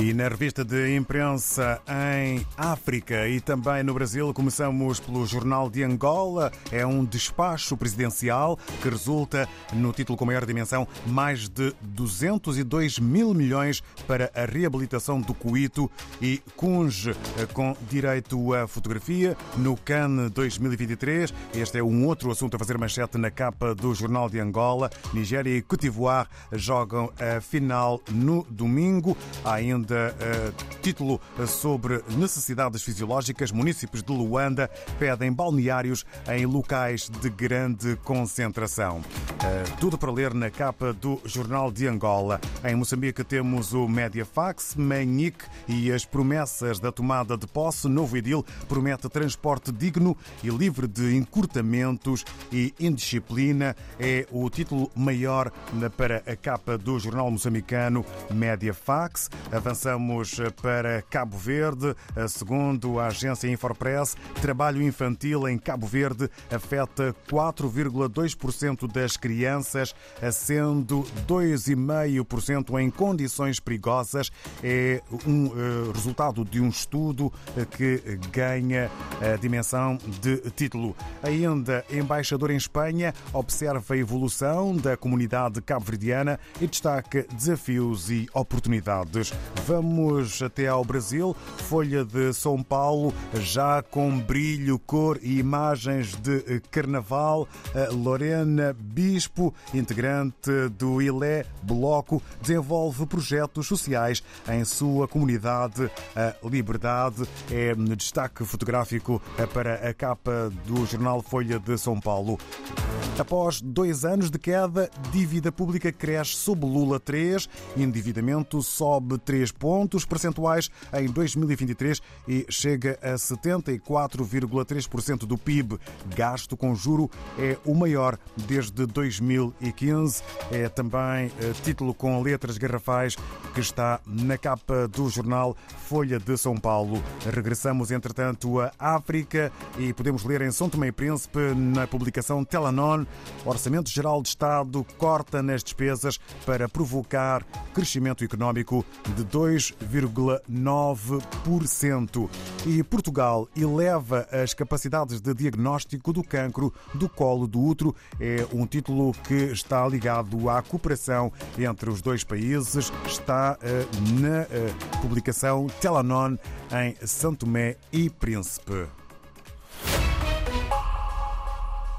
E na revista de imprensa em África e também no Brasil, começamos pelo Jornal de Angola. É um despacho presidencial que resulta no título com maior dimensão: mais de 202 mil milhões para a reabilitação do Cuito e Cunge, com direito à fotografia no Cannes 2023. Este é um outro assunto a fazer manchete na capa do Jornal de Angola. Nigéria e Côte d'Ivoire jogam a final no domingo. Há ainda ainda uh, título sobre necessidades fisiológicas. Municípios de Luanda pedem balneários em locais de grande concentração. Uh, tudo para ler na capa do Jornal de Angola. Em Moçambique temos o Mediafax, Manique e as promessas da tomada de posse. Novo Edil promete transporte digno e livre de encurtamentos e indisciplina. É o título maior para a capa do jornal moçambicano Mediafax. Avançamos para Cabo Verde. Segundo a agência Infopress, trabalho infantil em Cabo Verde afeta 4,2% das crianças, sendo 2,5% em condições perigosas. É um eh, resultado de um estudo que ganha a dimensão de título. Ainda, embaixador em Espanha observa a evolução da comunidade cabo-verdiana e destaca desafios e oportunidades. Vamos até ao Brasil, Folha de São Paulo, já com brilho, cor e imagens de carnaval. Lorena Bispo, integrante do ILE Bloco, desenvolve projetos sociais em sua comunidade. A liberdade é destaque fotográfico para a capa do jornal Folha de São Paulo. Após dois anos de queda, dívida pública cresce sob Lula 3, endividamento sobe 3 pontos percentuais em 2023 e chega a 74,3% do PIB. Gasto com juro é o maior desde 2015. É também eh, título com letras garrafais que está na capa do jornal Folha de São Paulo. Regressamos, entretanto, à África e podemos ler em São Tomé e Príncipe, na publicação Telanon, Orçamento Geral de Estado corta nas despesas para provocar crescimento económico de 2,9%. E Portugal eleva as capacidades de diagnóstico do cancro do colo do útero. É um título que está ligado à cooperação entre os dois países. Está eh, na eh, publicação Telanon em São Tomé e Príncipe.